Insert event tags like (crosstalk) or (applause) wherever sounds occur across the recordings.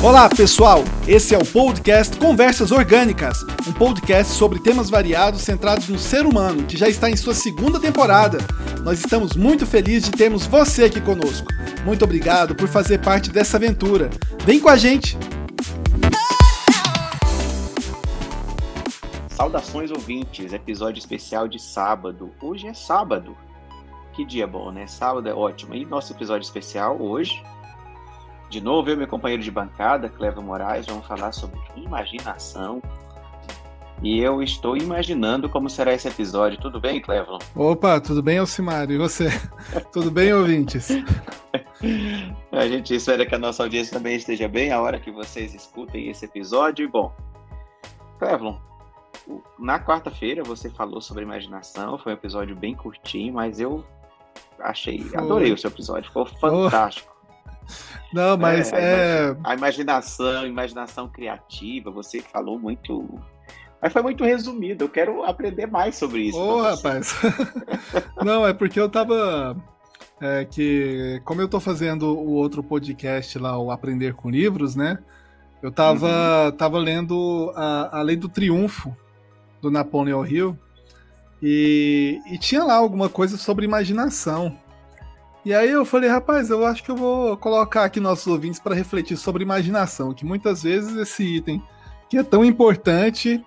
Olá, pessoal! Esse é o podcast Conversas Orgânicas, um podcast sobre temas variados centrados no ser humano, que já está em sua segunda temporada. Nós estamos muito felizes de termos você aqui conosco. Muito obrigado por fazer parte dessa aventura. Vem com a gente! Saudações ouvintes, episódio especial de sábado. Hoje é sábado. Que dia bom, né? Sábado é ótimo. E nosso episódio especial hoje de novo, eu e meu companheiro de bancada, Cleber Moraes, vamos falar sobre imaginação. E eu estou imaginando como será esse episódio. Tudo bem, Clevelon? Opa, tudo bem, Alcimar? E você? (laughs) tudo bem, ouvintes? (laughs) a gente espera que a nossa audiência também esteja bem a hora que vocês escutem esse episódio. E, bom, Clevelon, na quarta-feira você falou sobre imaginação. Foi um episódio bem curtinho, mas eu achei, adorei o seu episódio. Ficou fantástico. Não, mas é, é... A imaginação, imaginação criativa, você falou muito. Mas foi muito resumido. Eu quero aprender mais sobre isso. Ô, oh, rapaz. (laughs) Não, é porque eu tava. É que, como eu tô fazendo o outro podcast lá, o Aprender com Livros, né? Eu tava, uhum. tava lendo a, a Lei do Triunfo do Napoleão Hill e, e tinha lá alguma coisa sobre imaginação. E aí eu falei, rapaz, eu acho que eu vou colocar aqui nossos ouvintes para refletir sobre imaginação, que muitas vezes esse item que é tão importante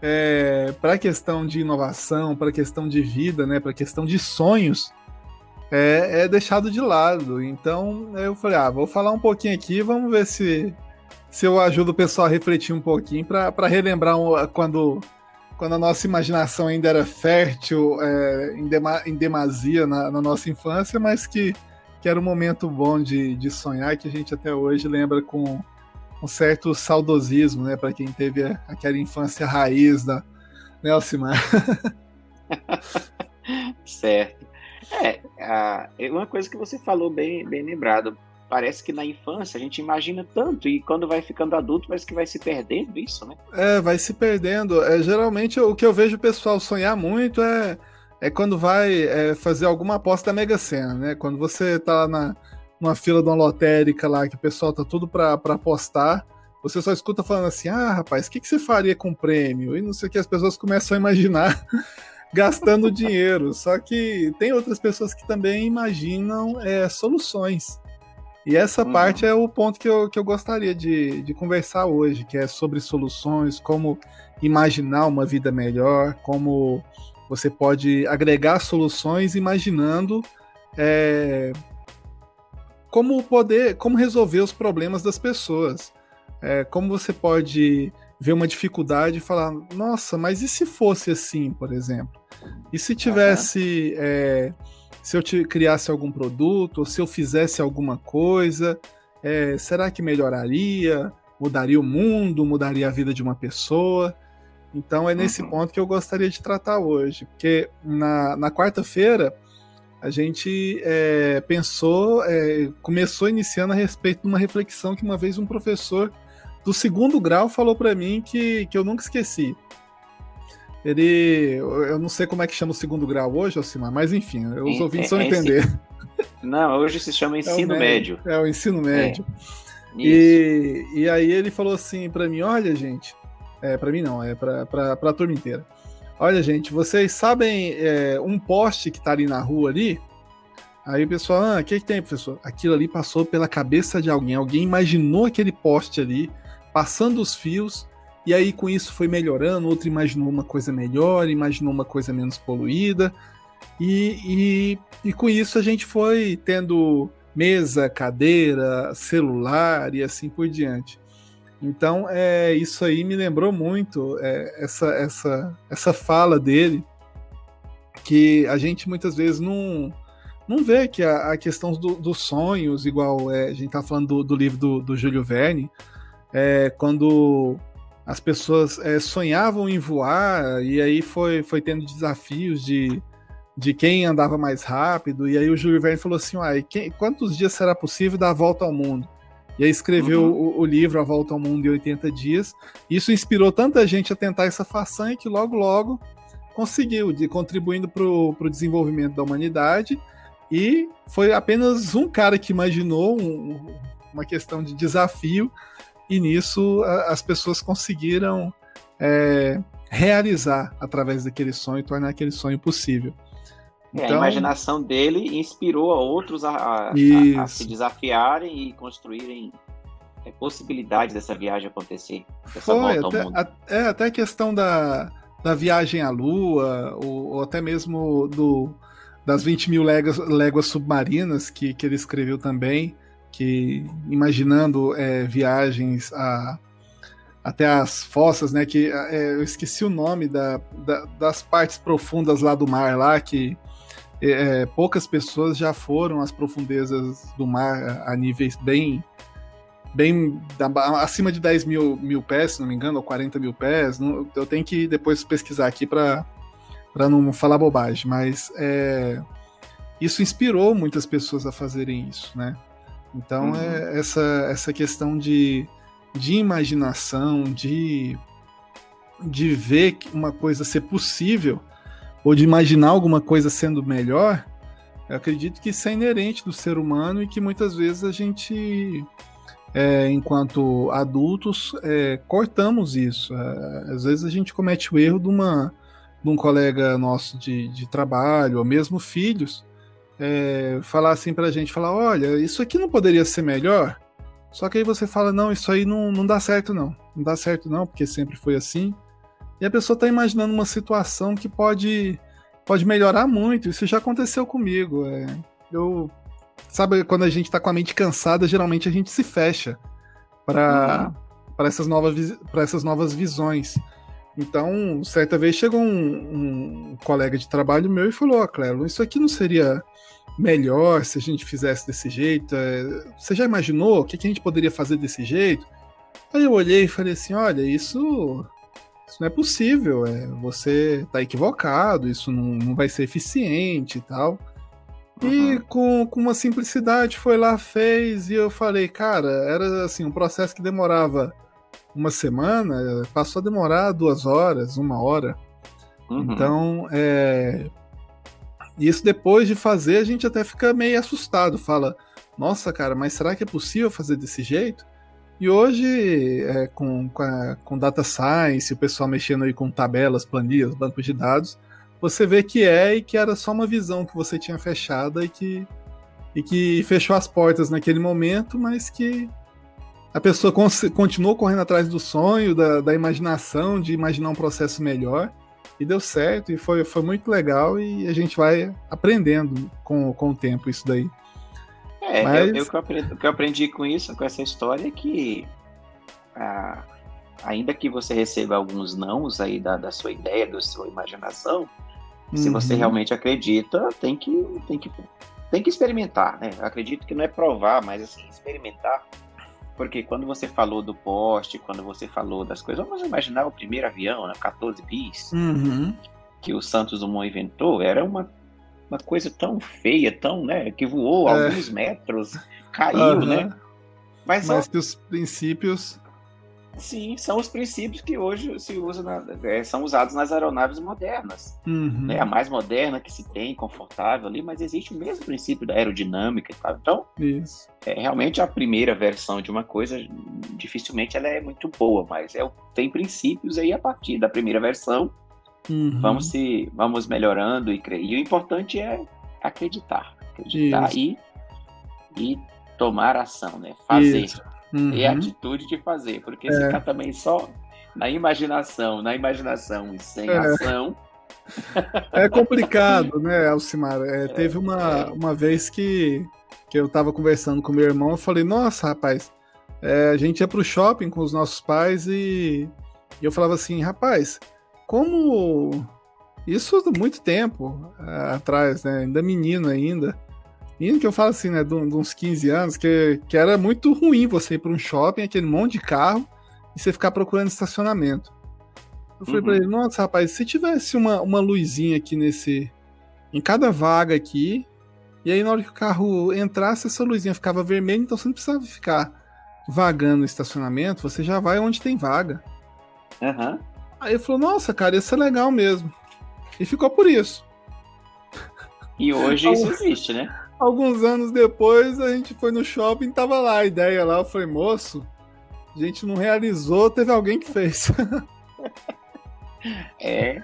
é, para a questão de inovação, para a questão de vida, né, para a questão de sonhos, é, é, deixado de lado. Então eu falei, ah, vou falar um pouquinho aqui, vamos ver se, se eu ajudo o pessoal a refletir um pouquinho para relembrar quando quando a nossa imaginação ainda era fértil é, em, dema, em, demasia na, na, nossa infância, mas que, que era um momento bom de, de sonhar que a gente até hoje lembra com um certo saudosismo, né, para quem teve aquela infância raiz da Alcimar? (laughs) certo. É, a, é uma coisa que você falou bem, bem lembrado parece que na infância a gente imagina tanto e quando vai ficando adulto parece que vai se perdendo isso, né? É, vai se perdendo. É, geralmente o que eu vejo o pessoal sonhar muito é, é quando vai é, fazer alguma aposta da Mega Sena, né? Quando você tá na numa fila de uma lotérica lá que o pessoal tá tudo para apostar, você só escuta falando assim: "Ah, rapaz, o que, que você faria com o prêmio?" E não sei o que as pessoas começam a imaginar (laughs) gastando dinheiro. Só que tem outras pessoas que também imaginam é, soluções. E essa uhum. parte é o ponto que eu, que eu gostaria de, de conversar hoje, que é sobre soluções, como imaginar uma vida melhor, como você pode agregar soluções imaginando é, como poder, como resolver os problemas das pessoas. É, como você pode ver uma dificuldade e falar, nossa, mas e se fosse assim, por exemplo? E se tivesse uhum. é, se eu te criasse algum produto, ou se eu fizesse alguma coisa, é, será que melhoraria? Mudaria o mundo? Mudaria a vida de uma pessoa? Então é nesse uhum. ponto que eu gostaria de tratar hoje, porque na, na quarta-feira a gente é, pensou, é, começou iniciando a respeito de uma reflexão que uma vez um professor do segundo grau falou para mim que, que eu nunca esqueci. Ele. Eu não sei como é que chama o segundo grau hoje, Alcimar, mas enfim, os ouvintes vão é, é entender. Não, hoje se chama ensino é médio, médio. É, o ensino médio. É. E, e aí ele falou assim para mim: olha, gente. É, para mim não, é pra, pra, pra turma inteira. Olha, gente, vocês sabem é, um poste que tá ali na rua ali? Aí o pessoal, ah, o que, que tem, professor? Aquilo ali passou pela cabeça de alguém. Alguém imaginou aquele poste ali, passando os fios, e aí com isso foi melhorando, outro imaginou uma coisa melhor, imaginou uma coisa menos poluída. E, e, e com isso a gente foi tendo mesa, cadeira, celular e assim por diante. Então, é, isso aí me lembrou muito é, essa, essa, essa fala dele, que a gente muitas vezes não, não vê que a, a questão do, dos sonhos, igual é, a gente está falando do, do, livro do, do Júlio Verne, é, quando as pessoas é, sonhavam em voar, e aí foi, foi tendo desafios de, de quem andava mais rápido, e aí o Júlio Verne falou assim, uai, quem, quantos dias será possível dar a volta ao mundo? E aí escreveu uhum. o, o, livro A Volta ao Mundo em 80 Dias. Isso inspirou tanta gente a tentar essa façanha que logo, logo conseguiu, de, contribuindo para o desenvolvimento da humanidade. E foi apenas um cara que imaginou um, uma questão de desafio e nisso a, as pessoas conseguiram é, realizar através daquele sonho, tornar aquele sonho possível. Então, é, a então imaginação dele inspirou a outros a, a, a, a se desafiarem e construírem é, possibilidades dessa viagem acontecer. Foi, até, é, até a questão da, da viagem à Lua, ou, ou até mesmo do, das 20 mil léguas, léguas submarinas que, que ele escreveu também, que imaginando é, viagens a, até as fossas, né? Que é, eu esqueci o nome da, da, das partes profundas lá do mar, lá que é, é poucas pessoas já foram às profundezas do mar a níveis bem bem da, acima de 10 mil, mil pés, se não me engano, ou 40 mil pés. Não, eu tenho que depois pesquisar aqui para não falar bobagem, mas é, isso inspirou muitas pessoas a fazerem isso, né? Então uhum. é essa, essa questão de, de imaginação, de, de ver uma coisa ser possível, ou de imaginar alguma coisa sendo melhor, eu acredito que isso é inerente do ser humano e que muitas vezes a gente é, enquanto adultos, é, cortamos isso. É, às vezes a gente comete o erro de, uma, de um colega nosso de, de trabalho, ou mesmo filhos, é, falar assim pra gente, falar, olha, isso aqui não poderia ser melhor? Só que aí você fala, não, isso aí não, não dá certo não. Não dá certo não, porque sempre foi assim. E a pessoa está imaginando uma situação que pode, pode melhorar muito. Isso já aconteceu comigo. É, eu sabe, quando a gente tá com a mente cansada, geralmente a gente se fecha para uhum. essas, novas, essas novas visões. Então, certa vez chegou um, um colega de trabalho meu e falou: Ó, oh, Clelo, isso aqui não seria melhor se a gente fizesse desse jeito? É, você já imaginou o que, a gente poderia fazer desse jeito? Aí eu olhei e falei assim: olha, isso, isso não é possível, é, você está equivocado, isso não, não vai ser eficiente e tal. E com, com uma simplicidade foi lá, fez, e eu falei, cara, era assim, um processo que demorava uma semana, passou a demorar duas horas, uma hora. Uhum. Então, é... isso depois de fazer, a gente até fica meio assustado, fala, nossa, cara, mas será que é possível fazer desse jeito? E hoje, é, com, com, a, com data science, o pessoal mexendo aí com tabelas, planilhas, bancos de dados, você vê que é e que era só uma visão que você tinha fechada e que, e que fechou as portas naquele momento, mas que a pessoa continuou correndo atrás do sonho, da, da imaginação, de imaginar um processo melhor, e deu certo, e foi, foi muito legal, e a gente vai aprendendo com, com o tempo isso daí. É, Mas... eu, eu, o, que eu aprendi, o que eu aprendi com isso, com essa história, é que ah, ainda que você receba alguns nãos aí da, da sua ideia, da sua imaginação, Uhum. Se você uhum. realmente acredita, tem que, tem que, tem que experimentar, né? Eu acredito que não é provar, mas assim, experimentar. Porque quando você falou do poste, quando você falou das coisas, vamos imaginar o primeiro avião, né, 14 bis, uhum. que o Santos Dumont inventou, era uma, uma coisa tão feia, tão, né, que voou é. alguns metros, caiu, uhum. né? Mas, Mas ó, que os princípios Sim, são os princípios que hoje se usa na, é, são usados nas aeronaves modernas. Uhum. Né? A mais moderna que se tem, confortável ali, mas existe o mesmo princípio da aerodinâmica e tal. Então, Isso. É, realmente a primeira versão de uma coisa, dificilmente ela é muito boa, mas é, tem princípios aí a partir da primeira versão. Uhum. Vamos se vamos melhorando e crer. E o importante é acreditar. Acreditar e, e tomar ação, né? Fazer. Isso uhum. e a atitude de fazer, porque é. ficar também só na imaginação, na imaginação e sem é. ação. É complicado, né, Alcimar? É, é, teve uma, uma vez que, que eu tava conversando com meu irmão, eu falei, nossa, rapaz, é, a gente ia pro shopping com os nossos pais e, e eu falava assim, rapaz, como isso há muito tempo é, atrás, né? Ainda menino ainda. Menino que eu falo assim, né, de, uns 15 anos, que, que era muito ruim você ir para um shopping, aquele monte de carro, e você ficar procurando estacionamento. Eu falei uhum. pra ele, nossa, rapaz, se tivesse uma, uma luzinha aqui nesse. em cada vaga aqui, e aí na hora que o carro entrasse, essa luzinha ficava vermelha, então você não precisava ficar vagando no estacionamento, você já vai onde tem vaga. Uhum. Aí ele falou, nossa, cara, isso é legal mesmo. E ficou por isso. E hoje isso existe, né? Alguns anos depois, a gente foi no shopping, tava lá a ideia lá. Eu falei, moço, a gente não realizou, teve alguém que fez. (laughs) é,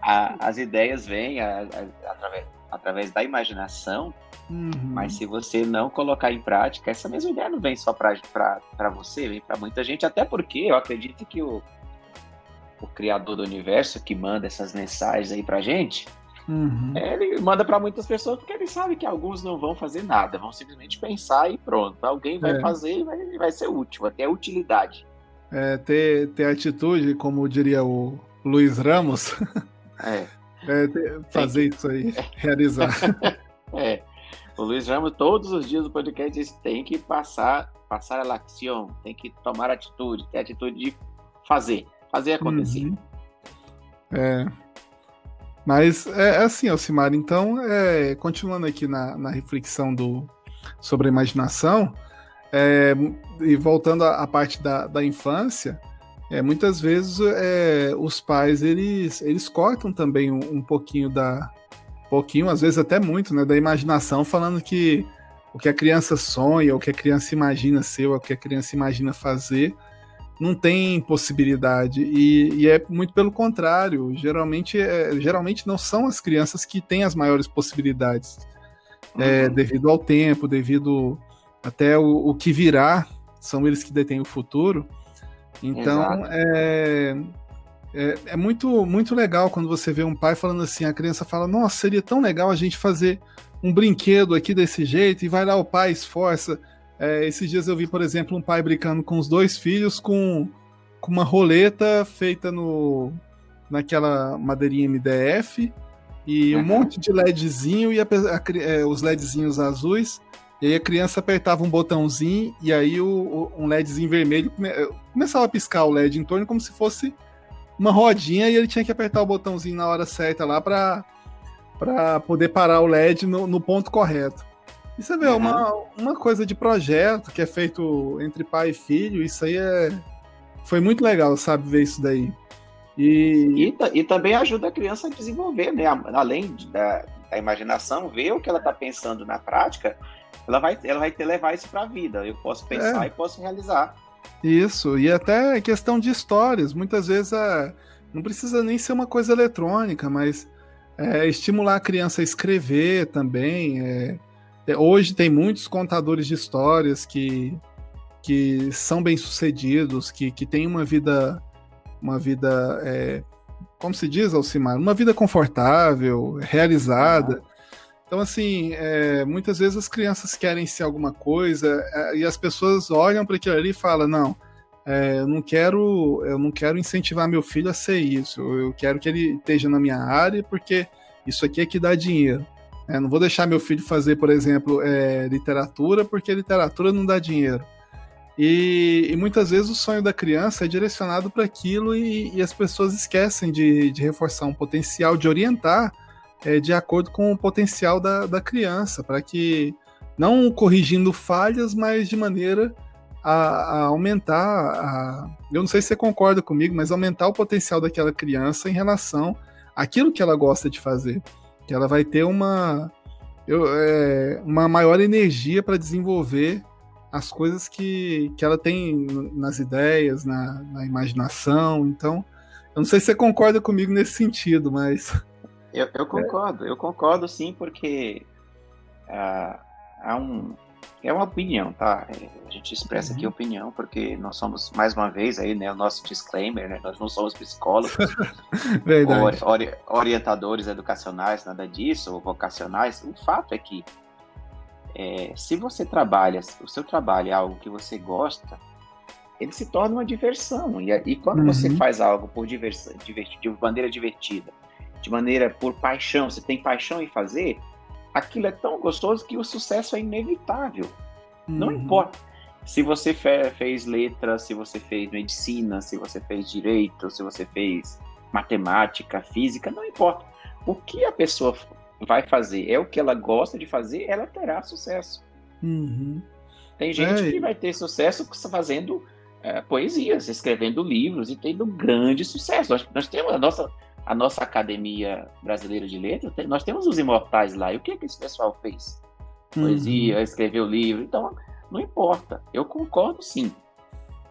a, as ideias vêm a, a, através, através da imaginação, uhum. mas se você não colocar em prática, essa mesma ideia não vem só para você, vem para muita gente, até porque eu acredito que o, o criador do universo que manda essas mensagens aí pra gente, uhum. ele manda para muitas pessoas porque ele sabe que alguns não vão fazer nada, vão simplesmente pensar e pronto. Alguém vai é. fazer e vai, vai ser útil, até utilidade. É, ter, ter atitude, como diria o Luiz Ramos. (laughs) É. é ter, fazer isso aí, realizar. (laughs) é. O Luiz Ramos, todos os dias do podcast, diz tem que passar, passar a ação, tem que tomar atitude, ter atitude de fazer fazer acontecer. Uhum. É. Mas é, é assim, Alcimar, então, é, continuando aqui na, na reflexão do, sobre a imaginação, é, e voltando à, à parte da, da infância, é, muitas vezes é, os pais eles, eles cortam também um, um, pouquinho da. pouquinho, às vezes até muito, né, da imaginação, falando que o que a criança sonha, o que a criança imagina ser, o que a criança imagina fazer, não tem possibilidade. E, e, é muito pelo contrário. Geralmente, é, geralmente não são as crianças que têm as maiores possibilidades. É, uhum. É, devido ao tempo, devido até o, o, que virá, são eles que detêm o futuro. Então é, é, é, muito, muito legal quando você vê um pai falando assim, a criança fala, nossa, seria tão legal a gente fazer um brinquedo aqui desse jeito, e vai lá o pai esforça é, esses dias eu vi, por exemplo, um pai brincando com os dois filhos com, com uma roleta feita no naquela madeirinha MDF e um monte de LEDzinho e a, a, é, os LEDzinhos azuis. E aí a criança apertava um botãozinho e aí o, o, um LEDzinho vermelho come, é, começava a piscar o LED em torno como se fosse uma rodinha e ele tinha que apertar o botãozinho na hora certa lá para poder parar o LED no, no ponto correto. Você vê, uhum. uma, uma coisa de projeto que é feito entre pai e filho, isso aí é. Foi muito legal, sabe, ver isso daí. E, e, e também ajuda a criança a desenvolver, né? Além da, da imaginação, ver o que ela está pensando na prática, ela vai, ela vai ter levar isso para a vida. Eu posso pensar é. e posso realizar. Isso, e até questão de histórias. Muitas vezes é, não precisa nem ser uma coisa eletrônica, mas é, estimular a criança a escrever também. É, é, hoje tem muitos contadores de histórias que, que são bem-sucedidos, que, que têm uma vida, uma vida é, como se diz, Alcimar? Uma vida confortável, realizada. Então, assim, é, muitas vezes as crianças querem ser alguma coisa é, e as pessoas olham para aquilo ali e falam: não, é, eu não quero, eu não quero incentivar meu filho a ser isso. Eu quero que ele esteja na minha área porque isso aqui é que dá dinheiro. É, não vou deixar meu filho fazer, por exemplo, é, literatura, porque literatura não dá dinheiro. E, e, muitas vezes o sonho da criança é direcionado para aquilo e, e, as pessoas esquecem de, de, reforçar um potencial, de orientar é, de acordo com o potencial da, da criança, para que, não corrigindo falhas, mas de maneira a, a aumentar. A, eu não sei se você concorda comigo, mas aumentar o potencial daquela criança em relação àquilo que ela gosta de fazer ela vai ter uma, eu, é, uma maior energia para desenvolver as coisas que, que ela tem nas ideias, na, na, imaginação. Então, eu não sei se você concorda comigo nesse sentido, mas. Eu, eu concordo, eu concordo sim, porque uh, há um, é uma opinião, tá? É, a gente expressa uhum. aqui opinião porque nós somos, mais uma vez, aí, né, o nosso disclaimer, né? Nós não somos psicólogos, (laughs) Verdade. Ori orientadores educacionais, nada disso, ou vocacionais. O fato é que é, se você trabalha, o seu trabalho é algo que você gosta, ele se torna uma diversão. E, e quando uhum. você faz algo por diversão, de maneira divertida, de maneira por paixão, você tem paixão em fazer, aquilo é tão gostoso que o sucesso é inevitável. Uhum. Não importa se você fez letras, se você fez medicina, se você fez direito, se você fez matemática, física, não importa. O que a pessoa vai fazer é o que ela gosta de fazer, ela terá sucesso. Uhum. Tem gente é. que vai ter sucesso fazendo é, poesias, escrevendo livros e tendo grande sucesso. Nós, nós temos a nossa a nossa Academia Brasileira de Letras, nós temos os imortais lá. E o que, que esse pessoal fez? Poesia, uhum. escreveu livro. Então, não importa. Eu concordo sim.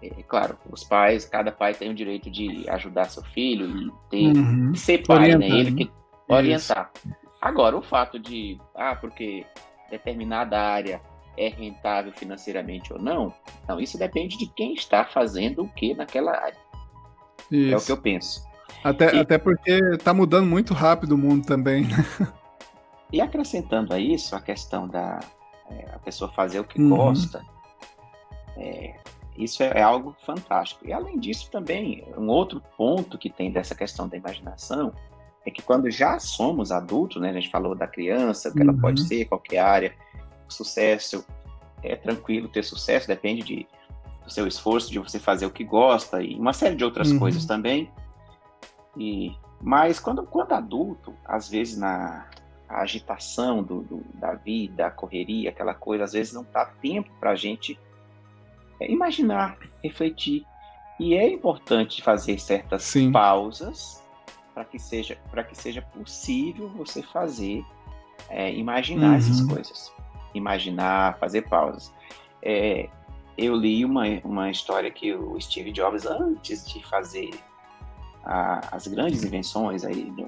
é, claro, os pais, cada pai tem o direito de ajudar seu filho e ter, uhum. ser pai, né? Ele que orientar. Isso. Agora, o fato de, ah, porque determinada área é rentável financeiramente ou não, não, isso depende de quem está fazendo o que naquela área. Isso. É o que eu penso. Até, e, até porque está mudando muito rápido o mundo também. Né? E acrescentando a isso, a questão da é, a pessoa fazer o que uhum. gosta, é, isso é, é, algo fantástico. E além disso, também, um outro ponto que tem dessa questão da imaginação é que quando já somos adultos, né, a gente falou da criança, que uhum. ela pode ser qualquer área, sucesso é tranquilo ter sucesso, depende de, do seu esforço, de você fazer o que gosta e uma série de outras uhum. coisas também. E, mas quando, quando adulto, às vezes na agitação do, do, da vida, a correria, aquela coisa, às vezes não dá tempo para a gente é, imaginar, refletir. E é importante fazer certas Sim. pausas para que seja para que seja possível você fazer é, imaginar uhum. essas coisas, imaginar, fazer pausas. É, eu li uma, uma história que o Steve Jobs antes de fazer a, as grandes invenções aí do,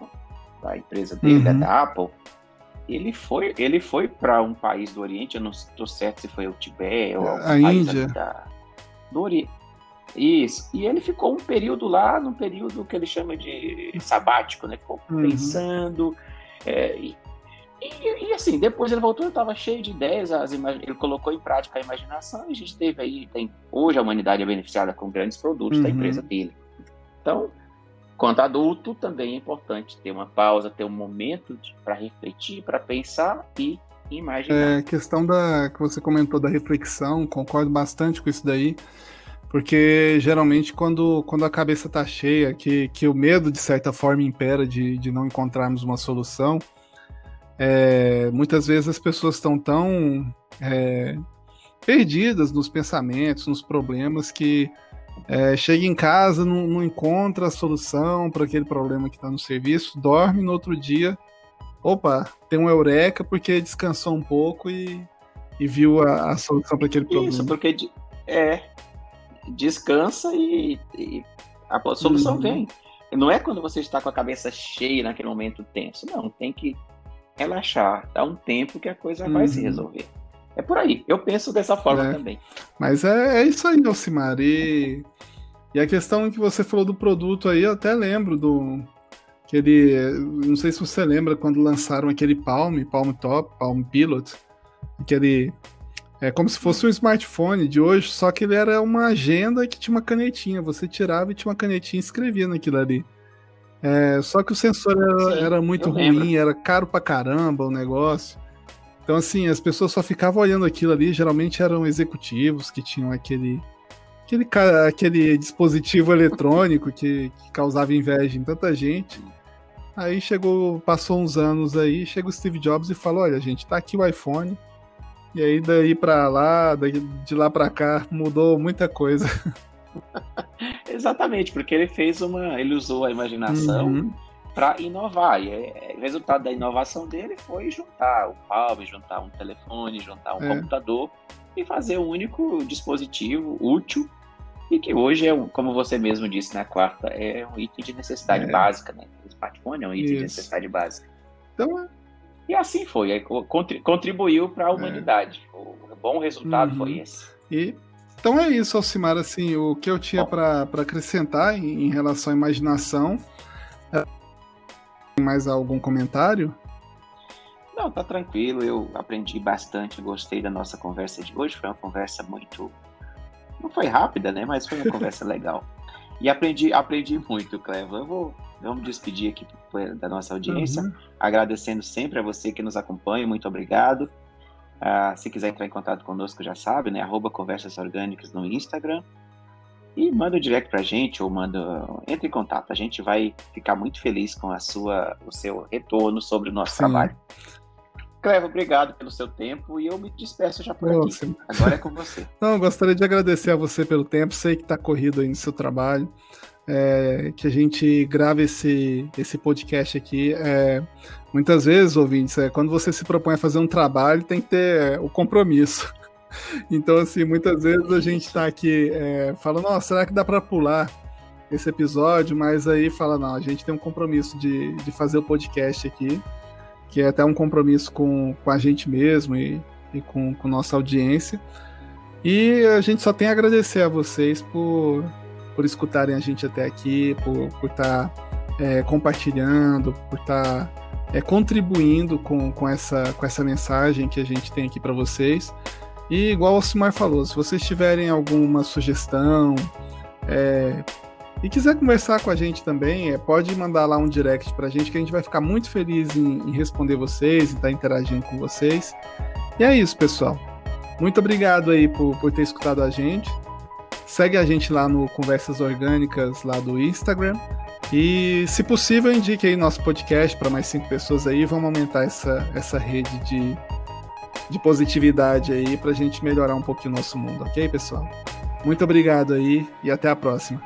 da empresa dele, uhum. da Apple, ele foi ele foi para um país do Oriente, eu não estou certo se foi o Tibete ou a Índia da, do Oriente. Isso. E ele ficou um período lá, num período que ele chama de sabático, né? Ficou uhum. pensando. É, e, e, e, assim, depois ele voltou, ele estava cheio de ideias, as ele colocou em prática a imaginação e a gente teve aí, tem, hoje a humanidade é beneficiada com grandes produtos uhum. da empresa dele. Então, Quanto adulto, também é importante ter uma pausa, ter um momento para refletir, para pensar e imaginar. É, questão da que você comentou da reflexão, concordo bastante com isso daí, porque geralmente quando, quando a cabeça está cheia, que, que o medo de certa forma impera de, de não encontrarmos uma solução, é, muitas vezes as pessoas estão tão é, perdidas nos pensamentos, nos problemas que é, chega em casa, não, não encontra a solução para aquele problema que está no serviço, dorme no outro dia, opa, tem um eureka porque descansou um pouco e, e viu a, a solução para aquele problema. Isso, porque é, descansa e, e a solução uhum. vem. Não é quando você está com a cabeça cheia naquele momento tenso, não, tem que relaxar, dar um tempo que a coisa uhum. vai se uhum. resolver. É por aí. Eu penso dessa forma é. também. Mas é, é isso aí, Alcimar. E, e a questão que você falou do produto aí, eu até lembro do. Aquele, não sei se você lembra quando lançaram aquele Palm, Palm Top, Palm Pilot, aquele é como se fosse um smartphone de hoje, só que ele era uma agenda que tinha uma canetinha. Você tirava e tinha uma canetinha e escrevia naquilo ali. É, só que o sensor era, Sim, era muito ruim, lembro. era caro pra caramba o negócio. Então, assim, as pessoas só ficavam olhando aquilo ali, geralmente eram executivos que tinham aquele aquele, aquele dispositivo (laughs) eletrônico que, que causava inveja em tanta gente. Aí chegou, passou uns anos aí, chega o Steve Jobs e fala: Olha, gente, tá aqui o iPhone. E aí, daí pra lá, de lá pra cá, mudou muita coisa. (laughs) Exatamente, porque ele fez uma. Ele usou a imaginação. Uhum para inovar. E é, o resultado da inovação dele foi juntar o Palm, juntar um telefone, juntar um é. computador e fazer um único dispositivo útil e que hoje é, como você mesmo disse na quarta, é um item de necessidade é. básica, né? O smartphone é um item Isso. de necessidade básica. Então, e assim foi, contribuiu para a é. humanidade. O bom resultado uhum. foi esse. E então é isso, Alcimar. Assim, o que eu tinha para acrescentar em, em relação à imaginação mais algum comentário? Não, tá tranquilo. Eu aprendi bastante, gostei da nossa conversa de hoje. Foi uma conversa muito. Não foi rápida, né? Mas foi uma (laughs) conversa legal. E aprendi, aprendi muito, Clevo. Eu vou vamos despedir aqui da nossa audiência, uhum. agradecendo sempre a você que nos acompanha. Muito obrigado. Uh, se quiser entrar em contato conosco, já sabe, né? Arroba Conversas Orgânicas no Instagram e manda um direct pra gente ou manda entre em contato. A gente vai ficar muito feliz com a sua, o seu retorno sobre o nosso Sim. trabalho. Clevo, obrigado pelo seu tempo e eu me despeço já por Nossa. aqui. Agora é com você. (laughs) Não, gostaria de agradecer a você pelo tempo. Sei que está corrido aí no seu trabalho. É, que a gente grave esse, esse podcast aqui. É, muitas vezes, ouvintes, é, quando você se propõe a fazer um trabalho, tem que ter o compromisso. Então, assim, muitas vezes a gente está aqui é, falando, nossa, será que dá para pular esse episódio? Mas aí fala, não, a gente tem um compromisso de, de fazer o podcast aqui, que é até um compromisso com, com a gente mesmo e, e com, com nossa audiência. E a gente só tem a agradecer a vocês por, por escutarem a gente até aqui, por estar tá, é, compartilhando, por estar tá, é, contribuindo com, com, essa, com essa mensagem que a gente tem aqui para vocês. E igual o Simar falou, se vocês tiverem alguma sugestão é, e quiser conversar com a gente também, é, pode mandar lá um direct para a gente que a gente vai ficar muito feliz em, em responder vocês e estar tá interagindo com vocês. E é isso, pessoal. Muito obrigado aí por, por ter escutado a gente. Segue a gente lá no Conversas Orgânicas lá do Instagram. E, se possível, indique aí nosso podcast para mais cinco pessoas aí. Vamos aumentar essa, essa rede de, de positividade aí para a gente melhorar um pouquinho o nosso mundo, ok, pessoal? Muito obrigado aí e até a próxima.